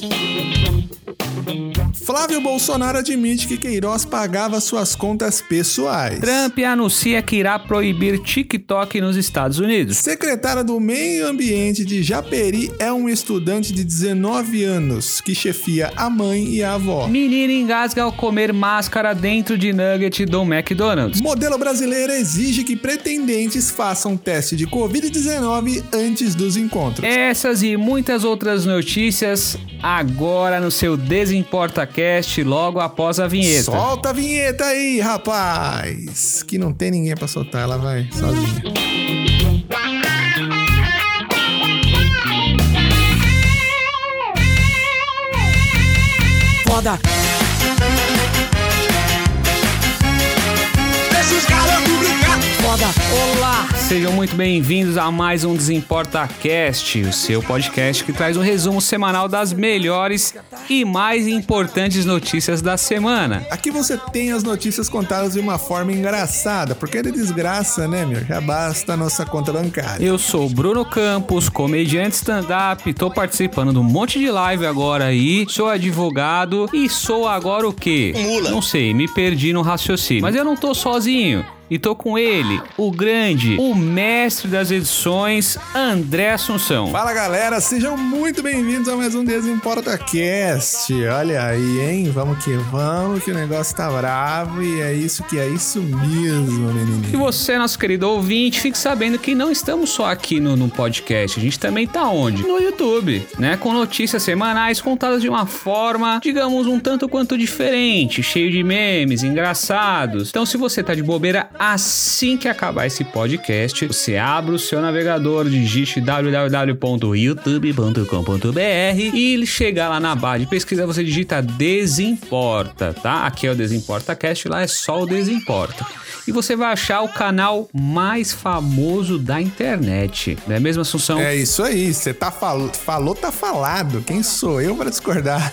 Thank you. Flávio Bolsonaro admite que Queiroz pagava suas contas pessoais. Trump anuncia que irá proibir TikTok nos Estados Unidos. Secretária do Meio Ambiente de Japeri é um estudante de 19 anos que chefia a mãe e a avó. Menina engasga ao comer máscara dentro de nugget do McDonald's. Modelo brasileiro exige que pretendentes façam teste de Covid-19 antes dos encontros. Essas e muitas outras notícias agora no seu Desimporta Cast logo após a vinheta. Solta a vinheta aí, rapaz! Que não tem ninguém pra soltar, ela vai sozinha. Foda. Deixa os garotos. Foda. Olá. Sejam muito bem-vindos a mais um Desimporta Cast, o seu podcast que traz um resumo semanal das melhores e mais importantes notícias da semana. Aqui você tem as notícias contadas de uma forma engraçada, porque é de desgraça, né, meu? Já basta a nossa conta bancária. Eu sou o Bruno Campos, comediante stand-up, tô participando de um monte de live agora aí, sou advogado e sou agora o quê? Mula. Não sei, me perdi no raciocínio. Mas eu não tô sozinho. E tô com ele, o grande, o mestre das edições, André Assunção. Fala galera, sejam muito bem-vindos a mais um Desimporta Cast. Olha aí, hein? Vamos que vamos, que o negócio tá bravo e é isso que é isso mesmo, E menininho. você, nosso querido ouvinte, fique sabendo que não estamos só aqui no, no podcast, a gente também tá onde? No YouTube, né? Com notícias semanais contadas de uma forma, digamos, um tanto quanto diferente, cheio de memes, engraçados. Então, se você tá de bobeira, assim que acabar esse podcast, você abre o seu navegador, digite www.youtube.com.br e chegar lá na barra de pesquisa, você digita Desimporta, tá? Aqui é o Desimporta Cast, lá é só o Desimporta. E você vai achar o canal mais famoso da internet. Não é mesmo, Assunção? É isso aí, você tá fal... falou, tá falado. Quem sou eu para discordar?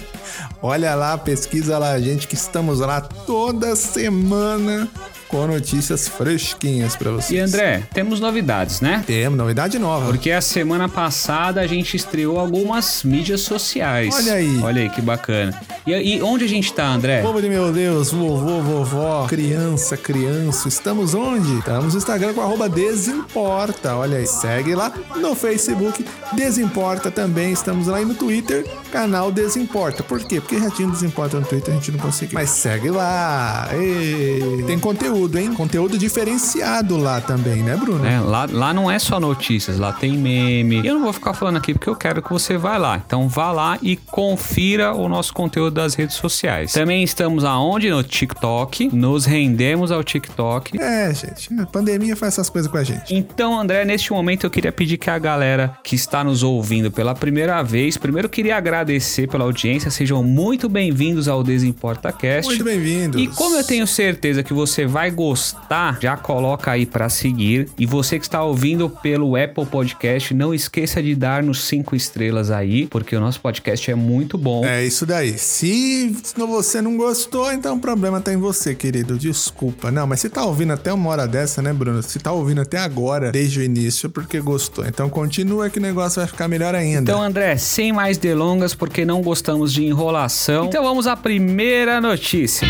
Olha lá, pesquisa lá, gente, que estamos lá toda semana com notícias fresquinhas para vocês. E André, temos novidades, né? Temos novidade nova. Porque a semana passada a gente estreou algumas mídias sociais. Olha aí. Olha aí que bacana. E, e onde a gente tá, André? Povo de meu Deus, vovô, vovó, criança, criança, estamos onde? Estamos no Instagram com arroba Desimporta, olha aí, segue lá no Facebook, Desimporta também, estamos lá e no Twitter, canal Desimporta. Por quê? Porque já tinha Desimporta no Twitter, a gente não conseguiu. Mas segue lá, Ê, tem conteúdo, hein? Conteúdo diferenciado lá também, né, Bruno? É, lá, lá não é só notícias, lá tem meme. Eu não vou ficar falando aqui porque eu quero que você vá lá. Então vá lá e confira o nosso conteúdo das redes sociais. Também estamos aonde? No TikTok. Nos rendemos ao TikTok. É, gente, a pandemia faz essas coisas com a gente. Então, André, neste momento eu queria pedir que a galera que está nos ouvindo pela primeira vez, primeiro queria agradecer pela audiência, sejam muito bem-vindos ao Desimporta Cast. Muito bem-vindos. E como eu tenho certeza que você vai gostar, já coloca aí pra seguir. E você que está ouvindo pelo Apple Podcast, não esqueça de dar nos cinco estrelas aí, porque o nosso podcast é muito bom. É isso daí. Se você não gostou, então o problema tá em você, querido. Desculpa. Não, mas você tá ouvindo até uma hora dessa, né, Bruno? Se tá ouvindo até agora, desde o início, porque gostou. Então continua que o negócio vai ficar melhor ainda. Então, André, sem mais delongas, porque não gostamos de enrolação. Então vamos à primeira notícia.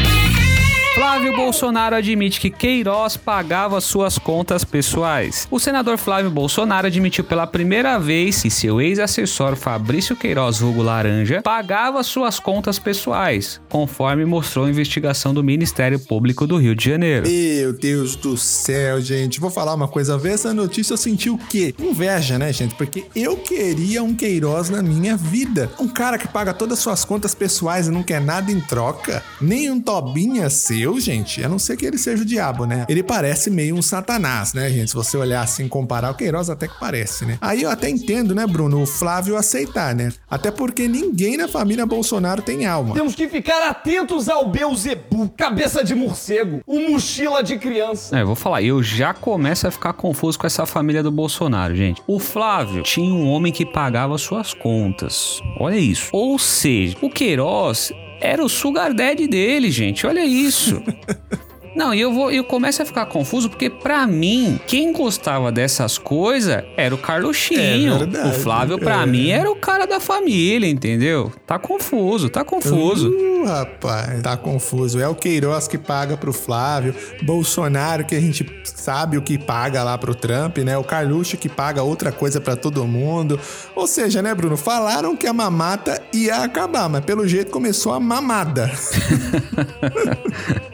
Flávio Bolsonaro admite que Queiroz pagava suas contas pessoais. O senador Flávio Bolsonaro admitiu pela primeira vez que seu ex-assessor Fabrício Queiroz Hugo Laranja pagava suas contas pessoais, conforme mostrou a investigação do Ministério Público do Rio de Janeiro. Meu Deus do céu, gente. Vou falar uma coisa. Ver essa notícia eu senti o quê? Inveja, né, gente? Porque eu queria um Queiroz na minha vida. Um cara que paga todas as suas contas pessoais e não quer nada em troca. Nem um Tobinha seu, gente. A não ser que ele seja o diabo, né? Ele parece meio um satanás, né, gente? Se você olhar assim, comparar o Queiroz, até que parece, né? Aí eu até entendo, né, Bruno, o Flávio aceitar, né? Até porque ninguém na família Bolsonaro tem alma. Temos que ficar atentos ao Beuzebu, cabeça de morcego, o mochila de criança. É, eu vou falar, eu já começo a ficar confuso com essa família do Bolsonaro, gente. O Flávio tinha um homem que pagava suas contas. Olha isso. Ou seja, o Queiroz era o sugar daddy dele, gente. Olha isso. Não, e eu vou, eu começo a ficar confuso porque pra mim, quem gostava dessas coisas era o Carluxinho. É verdade, o Flávio pra é. mim era o cara da família, entendeu? Tá confuso, tá confuso. Uh, rapaz, tá confuso. É o Queiroz que paga pro Flávio, Bolsonaro que a gente sabe o que paga lá pro Trump, né? O Carluxo que paga outra coisa pra todo mundo. Ou seja, né, Bruno? Falaram que a mamata ia acabar, mas pelo jeito começou a mamada.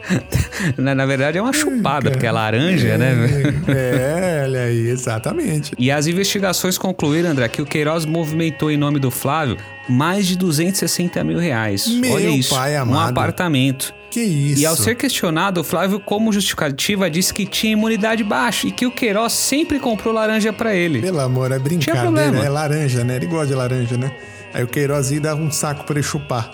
na, na verdade é uma chupada, porque é laranja, né? É, olha aí, exatamente. E as investigações concluíram, André, que o Queiroz movimentou em nome do Flávio mais de 260 mil reais. Meu Olha isso, pai um amado. apartamento. Que isso? E ao ser questionado, o Flávio, como justificativa, disse que tinha imunidade baixa e que o Queiroz sempre comprou laranja pra ele. Pelo amor, é brincadeira. problema. É laranja, né? Ele gosta de laranja, né? Aí o Queiroz ia dava um saco pra ele chupar.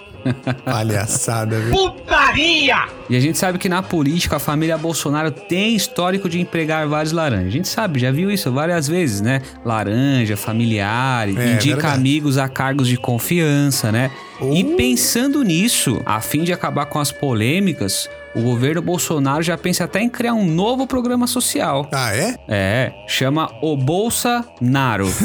Palhaçada, viu? Putaria! E a gente sabe que na política a família Bolsonaro tem histórico de empregar vários laranjas. A gente sabe, já viu isso várias vezes, né? Laranja, familiar, indica É, verdade. amigos a cargos de confiança, né? E Uh. pensando nisso, a fim de acabar com as polêmicas, o governo Bolsonaro já pensa até em criar um novo programa social. Ah, é? É, chama o Bolsa Naro.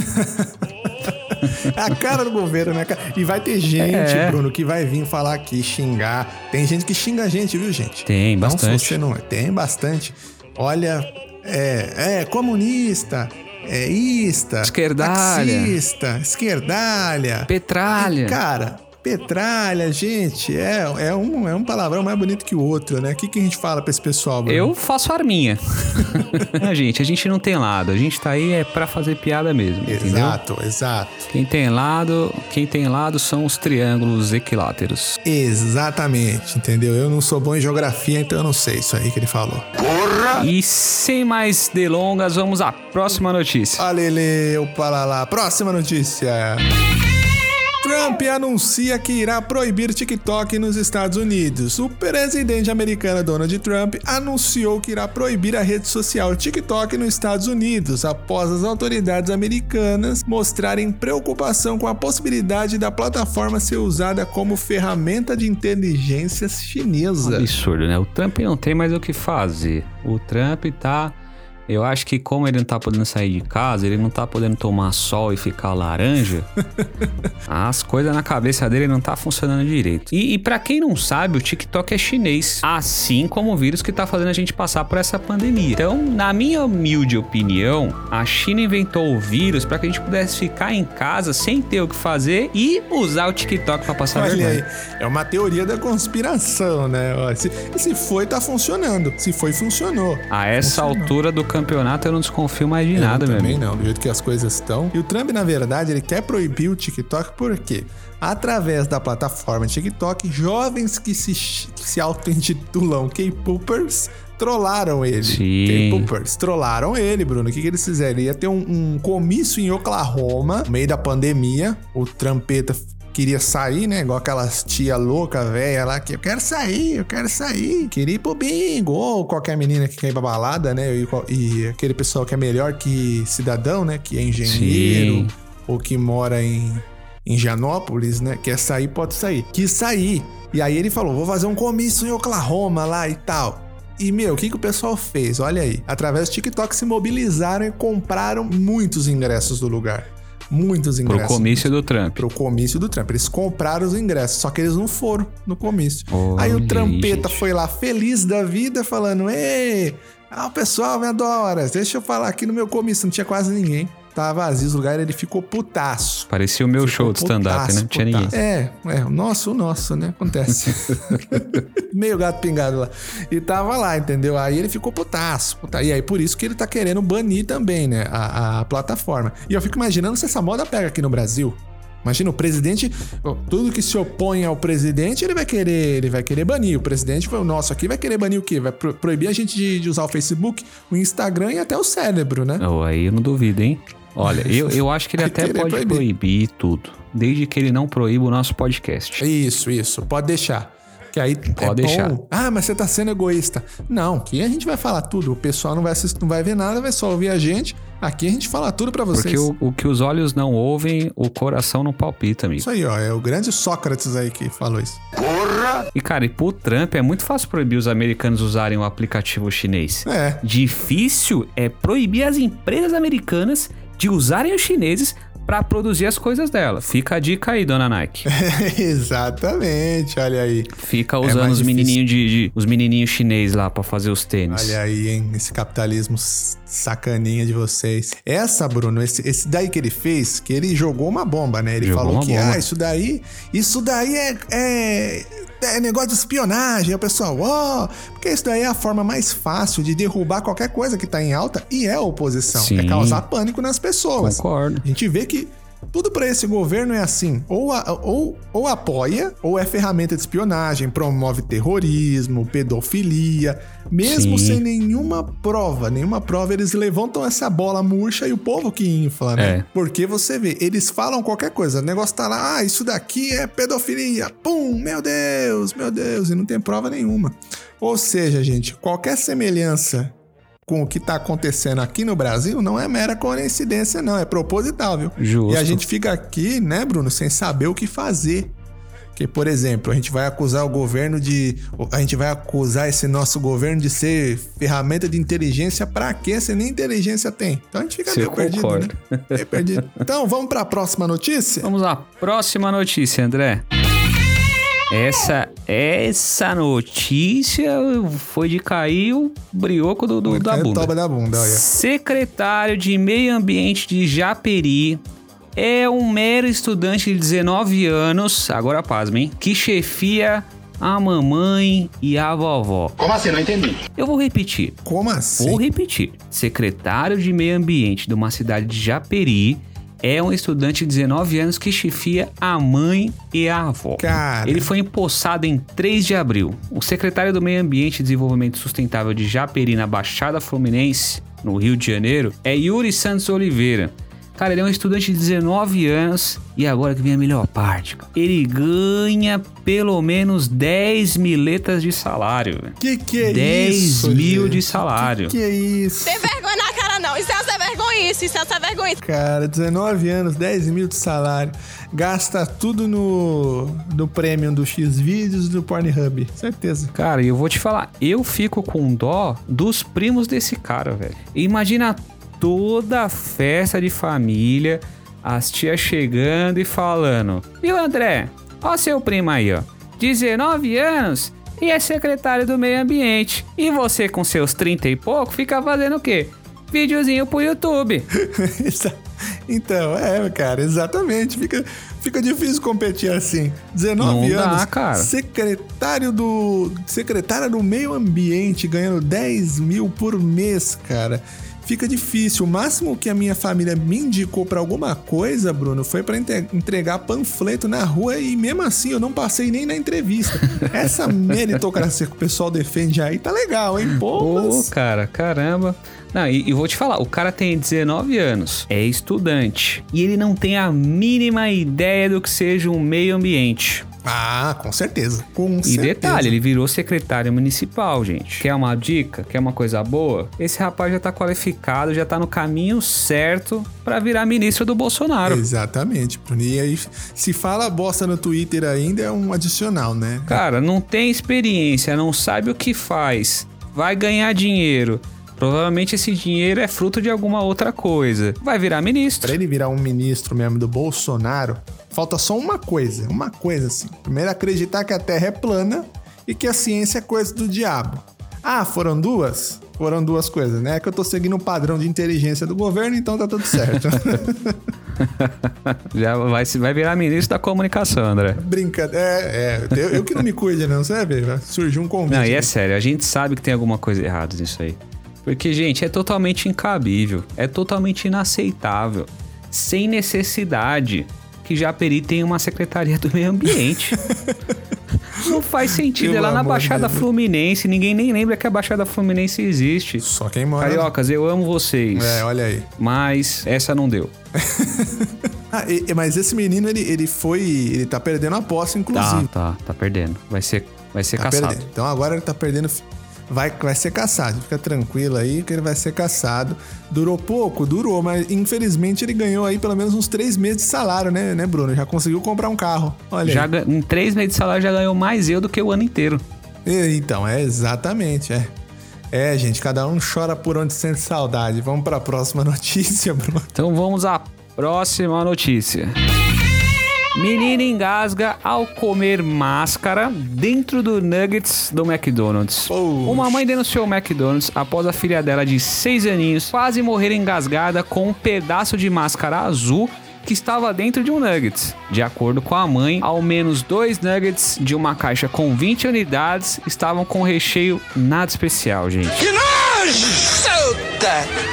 É a cara do governo, né? E vai ter gente, É. Bruno, que vai vir falar aqui, xingar. Tem gente que xinga a gente, viu, gente? Tem, Não, bastante. se você não... Tem bastante. Olha, é, é comunista, é ista, Esquerdalha. taxista, esquerdalha. Petralha. Cara, petralha, gente, é, é, um, é um palavrão mais bonito que o outro, né? O que, que a gente fala pra esse pessoal, Bruno? Eu faço arminha. é, gente, a gente não tem lado. A gente tá aí é pra fazer piada mesmo, entendeu? Exato, exato. Quem tem lado, quem tem lado são os triângulos equiláteros. Exatamente, entendeu? Eu não sou bom em geografia, então eu não sei isso aí que ele falou. E sem mais delongas, vamos à próxima notícia. Alele, o palalá. Próxima notícia. Trump anuncia que irá proibir TikTok nos Estados Unidos. O presidente americano Donald Trump anunciou que irá proibir a rede social TikTok nos Estados Unidos após as autoridades americanas mostrarem preocupação com a possibilidade da plataforma ser usada como ferramenta de inteligência chinesa. Absurdo, né? O Trump não tem mais o que fazer. O Trump tá. Eu acho que como ele não tá podendo sair de casa, ele não tá podendo tomar sol e ficar laranja, as coisas na cabeça dele não tá funcionando direito. E, e para quem não sabe, o TikTok é chinês, assim como o vírus que tá fazendo a gente passar por essa pandemia. Então, na minha humilde opinião, a China inventou o vírus para que a gente pudesse ficar em casa sem ter o que fazer e usar o TikTok para passar Olha vergonha. aí, é uma teoria da conspiração, né? Se, se foi, tá funcionando. Se foi, funcionou. A essa Funcionou. altura do campeonato eu não desconfio mais de Eu nada, meu também não, do jeito que as coisas estão. E o Trump, na verdade, ele quer proibir o TikTok por quê? Através da plataforma TikTok, jovens que se, que se auto-intitulam K-Poopers trollaram ele. Sim. K-Poopers trollaram ele, Bruno. O que, que eles fizeram? Ia ter um, um comício em Oklahoma, no meio da pandemia. O Trumpeta queria sair, né? Igual aquelas tia louca, velha lá, que eu quero sair, eu quero sair. Queria ir pro bingo. Ou qualquer menina que quer ir pra balada, né? E, e aquele pessoal que é melhor que cidadão, né? Que é engenheiro Sim. ou que mora em, em Janópolis, né? Quer sair, pode sair. Quis sair. E aí ele falou: vou fazer um comício em Oklahoma lá e tal. E, meu, o que, que o pessoal fez? Olha aí. Através do TikTok se mobilizaram e compraram muitos ingressos do lugar. Muitos Pro ingressos. comício do Trump. Pro comício do Trump. Eles compraram os ingressos, só que eles não foram no comício. Olha aí o Trampeta gente. foi lá feliz da vida, falando: Ei, ah, o pessoal me adora. Deixa eu falar aqui no meu comício. Não tinha quase ninguém. Tava vazio os lugares, ele ficou putaço. Parecia o meu show de stand-up, né? Putaço, Não tinha ninguém. putaço. É, é, o nosso, o nosso, né? Acontece. Meio gato pingado lá. E tava lá, entendeu? Aí ele ficou putaço. puta- E aí por isso que ele tá querendo banir também, né? A, a plataforma. E eu fico imaginando se essa moda pega aqui no Brasil. Imagina o presidente, tudo que se opõe ao presidente, ele vai querer, ele vai querer banir. O presidente foi o nosso aqui, vai querer banir o quê? Vai pro- proibir a gente de, de usar o Facebook, o Instagram e até o cérebro, né? Oh, aí eu não duvido, hein? Olha, eu, eu acho que ele até pode proibir. proibir. tudo. Desde que ele não proíba o nosso podcast. Isso, isso. Pode deixar. Que aí Pode é deixar. bom. Ah, mas você tá sendo egoísta. Não, que a gente vai falar tudo. O pessoal não vai assistir, não vai ver nada, vai só ouvir a gente Aqui a gente fala tudo pra vocês. Porque o, o que os olhos não ouvem, o coração não palpita, amigo. Isso aí, ó. É o grande Sócrates aí que falou isso. E, cara, e pro Trump é muito fácil proibir os americanos usarem o aplicativo chinês. É. Difícil é proibir as empresas americanas de usarem os chineses pra produzir as coisas dela. Fica a dica aí, dona Nike. Exatamente, olha aí. Fica mais usando os difícil. menininhos de, de- os menininhos chinês lá pra fazer os tênis. Olha aí, hein? Esse capitalismo sacaninha de vocês. Essa, Bruno, esse, esse daí que ele fez, que ele jogou uma bomba, né? Ele Jogou falou que, bomba. ah, isso daí, isso daí é, é, é negócio de espionagem. O pessoal, ó, porque isso daí é a forma mais fácil de derrubar qualquer coisa que tá em alta e é a oposição. Sim. É causar pânico nas pessoas. Concordo. A gente vê que tudo pra esse governo é assim: ou, a- ou, ou apoia, ou é ferramenta de espionagem, promove terrorismo, pedofilia, mesmo Sim. sem nenhuma prova. Nenhuma prova, eles levantam essa bola murcha e o povo que infla, né? É. Porque você vê, eles falam qualquer coisa, o negócio tá lá, ah, isso daqui é pedofilia, pum, meu Deus, meu Deus, e não tem prova nenhuma. Ou seja, gente, qualquer semelhança com o que tá acontecendo aqui no Brasil não é mera coincidência, não, é proposital, viu? Justo. E a gente fica aqui, né, Bruno, sem saber o que fazer. Porque, por exemplo, a gente vai acusar o governo de. A gente vai acusar esse nosso governo de ser ferramenta de inteligência pra quê? Se nem inteligência tem. Então a gente fica meio perdido, né? Meio perdido. Então, vamos pra próxima notícia? Vamos lá, próxima notícia, André. Essa, essa notícia foi de cair o brioco do, do- da bunda. Toba da bunda, olha. Secretário de Meio Ambiente de Japeri é um mero estudante de 19 anos, agora pasmem, que chefia a mamãe e a vovó. Como assim? Não entendi. Eu vou repetir. Como assim? Vou repetir. Secretário de Meio Ambiente de uma cidade de Japeri é um estudante de 19 anos que chefia a mãe e a avó. Cara. Ele foi empossado em 3 de abril. O secretário do Meio Ambiente e Desenvolvimento Sustentável de Japeri, na Baixada Fluminense, no Rio de Janeiro, é Yuri Santos Oliveira. Cara, ele é um estudante de 19 anos e agora que vem a melhor parte. cara. Ele ganha pelo menos 10 miletas de salário. velho. Que que é 10 isso? mil gente? de salário. Que que é isso? Tem vergonha não. Isso é essa vergonha, isso, isso é essa vergonha. Cara, 19 anos, 10 mil de salário. Gasta tudo no, no premium do X-Vídeos e do Pornhub. Certeza. Cara, e eu vou te falar, eu fico com dó dos primos desse cara, velho. Imagina toda a festa de família, as tias chegando e falando: Viu, André? Ó, seu primo aí, ó. 19 anos e é secretário do meio ambiente. E você, com seus 30 e pouco, fica fazendo o quê? Videozinho pro YouTube. Então, é, cara, exatamente. Fica, fica difícil competir assim. 19 Não dá, anos, cara. secretário do. Secretária do meio ambiente ganhando 10 mil por mês, cara. Fica difícil. O máximo que a minha família me indicou pra alguma coisa, Bruno, foi pra entre- entregar panfleto na rua e mesmo assim eu não passei nem na entrevista. Essa meritocracia que o pessoal defende aí tá legal, hein? Pô, mas- cara, caramba. Não, e, e vou te falar, o cara tem 19 anos, é estudante, e ele não tem a mínima ideia do que seja um meio ambiente. Ah, com certeza. Com E certeza. detalhe, ele virou secretário municipal, gente. Quer uma dica? Quer uma coisa boa? Esse rapaz já tá qualificado, já tá no caminho certo pra virar ministro do Bolsonaro. Exatamente. E aí, se fala bosta no Twitter ainda, é um adicional, né? Cara, não tem experiência, não sabe o que faz, vai ganhar dinheiro. Provavelmente esse dinheiro é fruto de alguma outra coisa. Vai virar ministro. Pra ele virar um ministro mesmo do Bolsonaro, falta só uma coisa, uma coisa assim. Primeiro, acreditar que a Terra é plana e que a ciência é coisa do diabo. Ah, foram duas? Foram duas coisas, né? É que eu tô seguindo o padrão de inteligência do governo, então tá tudo certo. Já vai, vai virar ministro da comunicação, André. Brincadeira. É, é. Eu, eu que não me cuide, não, sabe? Surgiu um convite. Não, e é né? sério, a gente sabe que tem alguma coisa errada nisso aí. Porque, gente, é totalmente incabível, é totalmente inaceitável, sem necessidade que Japeri tenha uma secretaria do meio ambiente. Não faz sentido, Pelo é lá na Baixada Deus. Fluminense, ninguém nem lembra que a Baixada Fluminense existe. Só quem mora. Cariocas, eu amo vocês, É, olha aí. mas essa não deu. Ah, e- mas esse menino, ele, ele foi. Ele tá perdendo a posse, Tá, inclusive. tá, tá perdendo. Vai ser, vai ser Tá caçado. perdendo. Então agora ele tá perdendo. Vai, vai ser caçado. Fica tranquilo aí que ele vai ser caçado. Durou pouco? Durou, mas infelizmente ele ganhou aí pelo menos uns três meses de salário, né, né Bruno? Já conseguiu comprar um carro. Olha Já, em três meses de salário já ganhou mais eu do que o ano inteiro. E- Então, é exatamente, é. É, gente, cada um chora por onde sente saudade. Vamos pra próxima notícia, Bruno. Então vamos à próxima notícia. Menina engasga ao comer máscara dentro do Nuggets do McDonald's. Poxa. Uma mãe denunciou o McDonald's após a filha dela de 6 aninhos quase morrer engasgada com um pedaço de máscara azul que estava dentro de um Nuggets. De acordo com a mãe, ao menos dois Nuggets de uma caixa com 20 unidades estavam com recheio nada especial, gente.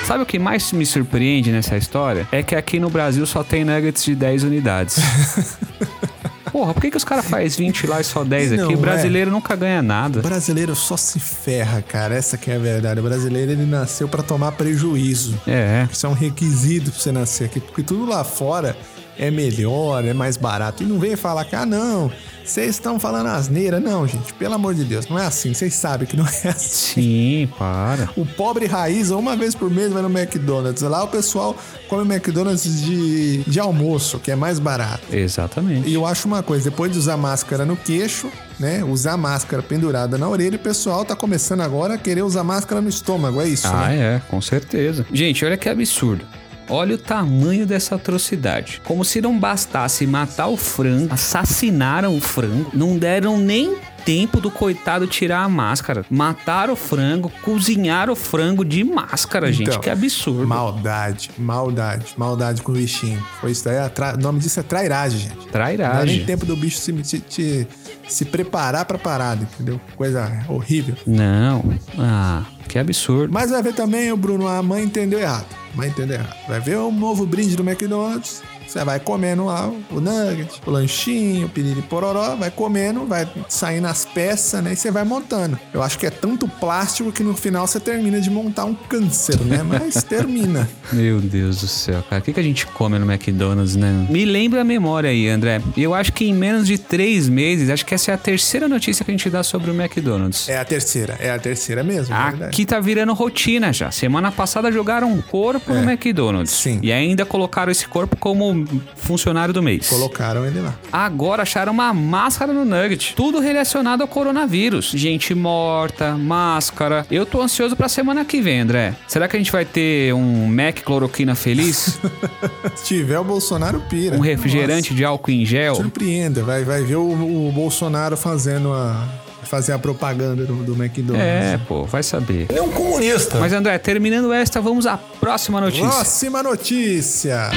Sabe o que mais me surpreende nessa história? É que aqui no Brasil só tem nuggets de 10 unidades. Porra, por que, que os caras fazem 20 lá e só 10 aqui? Não, O brasileiro nunca ganha O nada. brasileiro só se ferra, cara. Essa que é a verdade. O brasileiro, ele nasceu pra tomar prejuízo. É. Isso é um requisito pra você nascer aqui, porque tudo lá fora é melhor, é mais barato. E não vem falar que, ah, não, vocês estão falando asneira. Não, gente, pelo amor de Deus, não é assim. Vocês sabem que não é assim. Sim, para. O pobre raiz, uma vez por mês, vai no McDonald's. Lá o pessoal come McDonald's de, de almoço, que é mais barato. Exatamente. E eu acho uma coisa, depois de usar máscara no queixo, né? Usar máscara pendurada na orelha, o pessoal tá começando agora a querer usar máscara no estômago, é isso, Ah, né? é, com certeza. Gente, olha que absurdo. Olha o tamanho dessa atrocidade. Como se não bastasse matar o frango, assassinaram o frango, não deram nem tempo do coitado tirar a máscara. Mataram o frango, cozinharam o frango de máscara, gente. Então, Que absurdo. Maldade, maldade, maldade com o bichinho. Foi isso daí, é tra- o nome disso é trairagem, gente. Não dá Trairagem. nem tempo do bicho se, se, se- se preparar pra parada, entendeu? Coisa horrível. Não. Ah, que absurdo. Mas vai ver também, o Bruno, a mãe entendeu errado. A mãe entendeu errado. Vai ver um novo brinde do McDonald's. Você vai comendo lá o nugget, o lanchinho, o piriri pororó, vai comendo, vai saindo as peças, né? E você vai montando. Eu acho que é tanto plástico que no final você termina de montar um câncer, né? Mas termina. Meu Deus do céu, cara. O que, que a gente come no McDonald's, né? Me lembra a memória aí, André. Eu acho que em menos de três meses, acho que essa é a terceira notícia que a gente dá sobre o McDonald's. É a terceira, é a terceira mesmo, é. Aqui tá virando rotina já. Semana passada jogaram um corpo no McDonald's. Sim. E ainda colocaram esse corpo como funcionário do mês. Colocaram ele lá. Agora acharam uma máscara no Nugget. Tudo relacionado ao coronavírus. Gente morta, máscara. Eu tô ansioso pra semana que vem, André. Será que a gente vai ter um Mac cloroquina feliz? Se tiver o Bolsonaro, pira. um refrigerante de álcool em gel? Nossa, surpreenda. Vai, vai ver o, o Bolsonaro fazendo a. Fazer a propaganda do, do McDonald's. É, pô, vai saber. Ele é um comunista. Mas André, terminando esta, vamos à próxima notícia. Próxima notícia.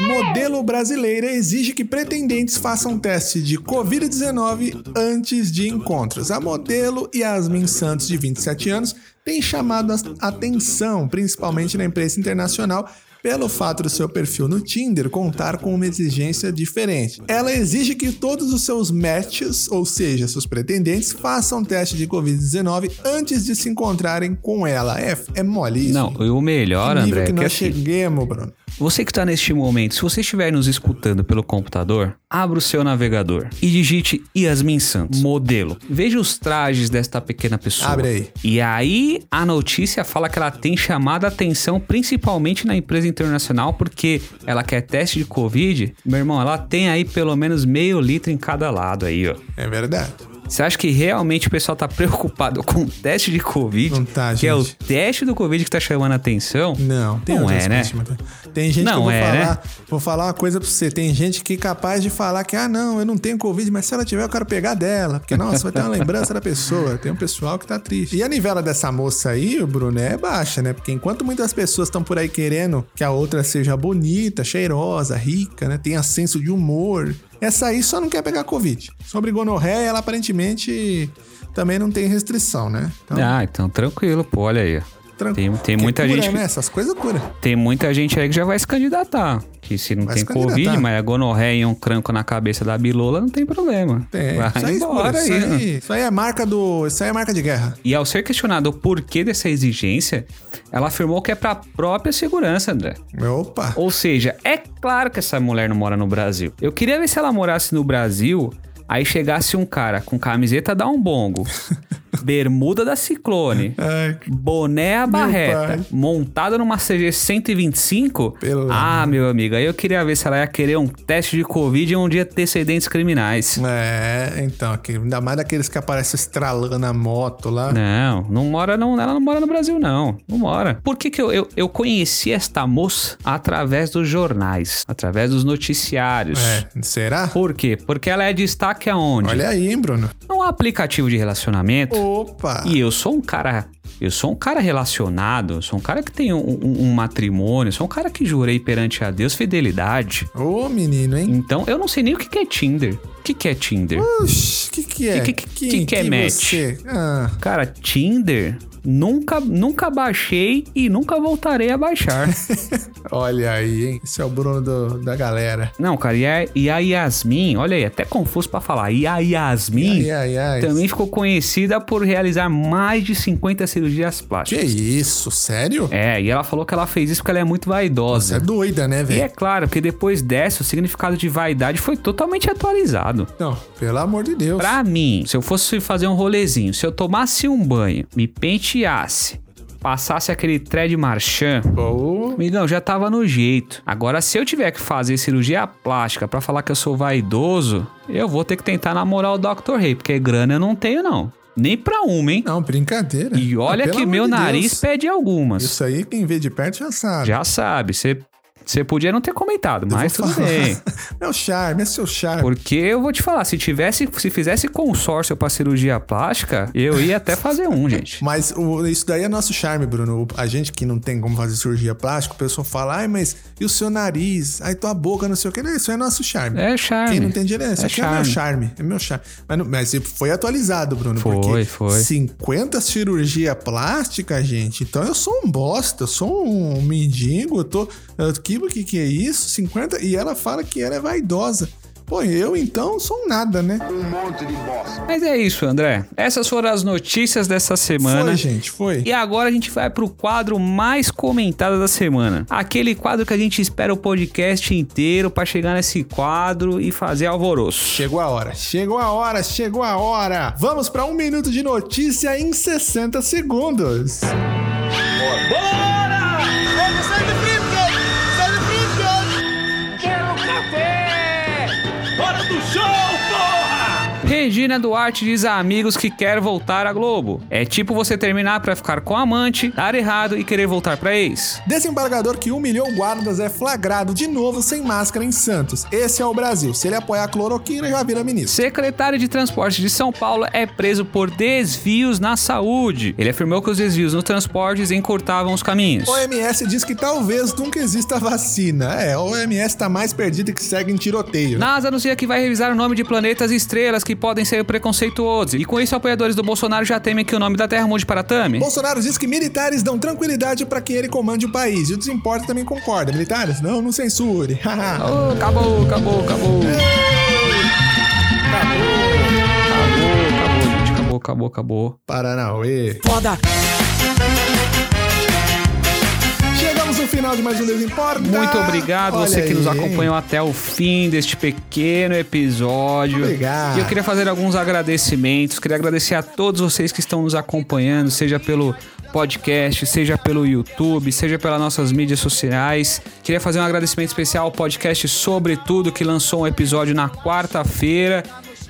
Modelo brasileira exige que pretendentes façam teste de Covid-19 antes de encontros. A modelo Yasmin Santos, de 27 anos, tem chamado a atenção, principalmente na imprensa internacional, pelo fato do seu perfil no Tinder contar com uma exigência diferente. Ela exige que todos os seus matches, ou seja, seus pretendentes, façam teste de Covid-19 antes de se encontrarem com ela. É, é mole isso. Não, e o melhor, Que André, que é que nós assim, cheguemos, Bruno. Você que está neste momento, se você estiver nos escutando pelo computador, abra o seu navegador e digite Yasmin Santos, modelo. Veja os trajes desta pequena pessoa. Abre aí. E aí a notícia fala que ela tem chamado a atenção principalmente na empresa internacional porque ela quer teste de Covid. Meu irmão, ela tem aí pelo menos meio litro em cada lado aí, ó. É verdade. Você acha que realmente o pessoal tá preocupado com o teste de Covid? Não tá, Que é o gente. teste do Covid que tá chamando a atenção? Não, tem Não é, né? mas Tem gente que Não eu vou é, falar, né? vou falar uma coisa pra você. Tem gente que é capaz de falar que, ah, não, eu não tenho Covid, mas se ela tiver, eu quero pegar dela. Porque, nossa, vai ter uma lembrança da pessoa. Tem um pessoal que tá triste. E a nivela dessa moça aí, o Bruno, é baixa, né? Porque enquanto muitas pessoas estão por aí querendo que a outra seja bonita, cheirosa, rica, né? Tenha senso de humor. Essa aí só não quer pegar Covid. Sobre gonorreia, ela aparentemente também não tem restrição, né? Então, Ah, então tranquilo, pô, olha aí. Tranquilo. Tem, tem muita cura, gente. Né? Essas coisas cura. Tem muita gente aí que já vai se candidatar. Que se não Vai tem se. Covid, mas a gonorreia e um cranco na cabeça da bilola, não tem problema. Tem. Vai isso aí, embora isso, aí. né? aí, isso aí é marca do. Isso aí é marca de guerra. E ao ser questionado o porquê dessa exigência, ela afirmou que é pra própria segurança, André. Opa! Ou seja, é claro que essa mulher não mora no Brasil. Eu queria ver se ela morasse no Brasil, aí chegasse um cara com camiseta dá um bongo, bermuda da Ciclone, Ai, boné a barreta, montada numa CG 125. Pelo ah, meu amigo, aí eu queria ver se ela ia querer um teste de Covid e um dia antecedentes criminais. É, então, ainda mais daqueles que aparecem estralando a moto lá. Não, não mora não, ela não mora no Brasil não, não mora. Por que que eu, eu, eu conheci esta moça através dos jornais, através dos noticiários? É, será? Por quê? Porque ela é destaque aonde? Olha aí, hein, Bruno. Num aplicativo de relacionamento. Opa! E eu sou um cara. Eu sou um cara relacionado, sou um cara que tem um, um- um matrimônio, sou um cara que jurei perante a Deus fidelidade. Ô, menino, hein? Então eu não sei nem o que é Tinder. O que, que é Tinder? Oxi, que que é? Que- que- que- que é match? Ah, Cara, Tinder nunca, nunca baixei e nunca voltarei a baixar. olha aí, hein? Esse é o Bruno do- da galera. não, cara, e a, e a Yasmin, olha aí, até confuso pra falar. E a Yasmin Ai, ai, ai. também ficou conhecida por realizar mais de 50 cirurgias Que plásticas. isso? Sério? É, e ela falou que ela fez isso porque ela é muito Você vaidosa. é doida, né, E é velho? claro que depois dessa, o significado de vaidade foi totalmente atualizado. Não, pelo amor de Deus. Pra mim, se eu fosse fazer um rolezinho, se eu tomasse um banho, me penteasse, passasse aquele thread marchand, Ô, Amigão, já tava no jeito. Agora, se eu tiver que fazer cirurgia plástica pra falar que eu sou vaidoso, eu vou ter que tentar namorar o Dr. Rei, porque grana eu não tenho, não. Nem pra uma, hein? Não, brincadeira. E olha Ah, que meu de nariz Deus. pede algumas. Isso aí, quem vê de perto já sabe. Já sabe, você você podia não ter comentado, mas tudo falar. bem. Meu charme, é seu charme. Porque eu vou te falar, se tivesse, se fizesse consórcio pra cirurgia plástica, eu ia até fazer um, gente. Mas o- isso daí é nosso charme, Bruno. A gente que não tem como fazer cirurgia plástica, o pessoal fala, ai, mas e o seu nariz? Ai, tua boca, não sei o que. Isso é nosso charme. É charme. Quem não tem dinheiro, isso É aqui é meu charme. charme. É meu charme. Mas, não- mas foi atualizado, Bruno. Foi, porque foi. 50 cirurgia plástica, gente. Então eu sou um bosta, eu sou um mendigo. Eu tô. Eu, que, que que é isso? 50. E ela fala que ela é vaidosa. Pô, eu então sou um nada, né? Mas é isso, André. Essas foram as notícias dessa semana. Foi, gente, foi. E agora a gente vai pro quadro mais comentado da semana. Aquele quadro que a gente espera o podcast inteiro pra chegar nesse quadro e fazer alvoroço. Chegou a hora, chegou a hora, chegou a hora. Vamos para um minuto de notícia em 60 segundos. Bora! Vamos Regina Duarte diz a amigos que quer voltar à Globo. É tipo você terminar pra ficar com a amante, dar errado e querer voltar pra ex. Desembargador que humilhou guardas é flagrado de novo sem máscara em Santos. Esse é o Brasil. Se ele apoiar a cloroquina, já vira ministro. Secretário de Transporte de São Paulo é preso por desvios na saúde. Ele afirmou que os desvios nos transportes encurtavam os caminhos. OMS diz que talvez nunca exista vacina. É, a OMS tá mais perdida que segue em tiroteio. NASA anuncia que vai revisar o nome de planetas e estrelas que podem ser preconceituosos. E com isso, apoiadores do Bolsonaro já temem que o nome da Terra mude para Tami. Bolsonaro diz que militares dão tranquilidade para que ele comande o país. E o Desimporta também concorda. Militares, não, não censure. Oh, acabou, acabou, acabou. Acabou, acabou, gente. Acabou, acabou, acabou. Paranauê. Foda! Chegamos no final de mais um Desimporta. Muito obrigado Olha você que nos aí, acompanhou até o fim deste pequeno episódio. Obrigado. E eu queria fazer alguns agradecimentos. Queria agradecer a todos vocês que estão nos acompanhando, seja pelo podcast, seja pelo YouTube, seja pelas nossas mídias sociais. Queria fazer um agradecimento especial ao podcast Sobretudo, que lançou um episódio na quarta-feira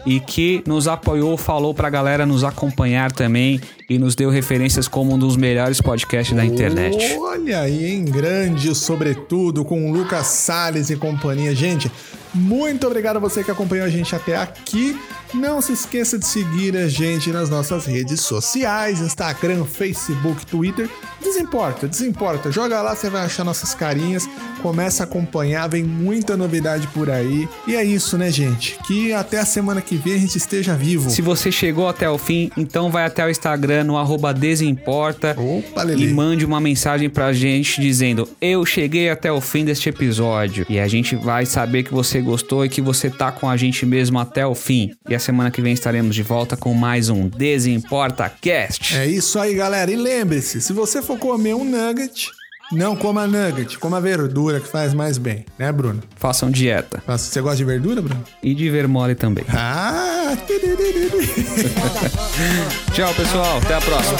e que nos apoiou, falou pra galera nos acompanhar também e nos deu referências como um dos melhores podcasts da internet. Olha aí, em grande, sobretudo, com o Lucas Salles e companhia. Gente, muito obrigado a você que acompanhou a gente até aqui. Não se esqueça de seguir a gente nas nossas redes sociais, Instagram, Facebook, Twitter. Desimporta, desimporta. Joga lá, você vai achar nossas carinhas. Começa a acompanhar, vem muita novidade por aí. E é isso, né, gente? Que até a semana que vem a gente esteja vivo. Se você chegou até o fim, então vai até o Instagram no arroba Desimporta Opa, e mande uma mensagem pra gente dizendo Eu cheguei até o fim deste episódio. E a gente vai saber que você gostou e que você tá com a gente mesmo até o fim. E a semana que vem estaremos de volta com mais um Desimporta Cast. É isso aí, galera. E lembre-se, se você for comer um nugget, não coma nugget, coma verdura que faz mais bem, né, Bruno? Façam dieta. Você gosta de verdura, Bruno? E de ver mole também. Ah. Tchau, pessoal. Até a próxima.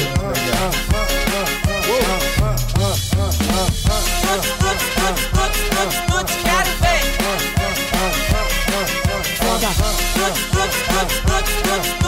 Quero ver.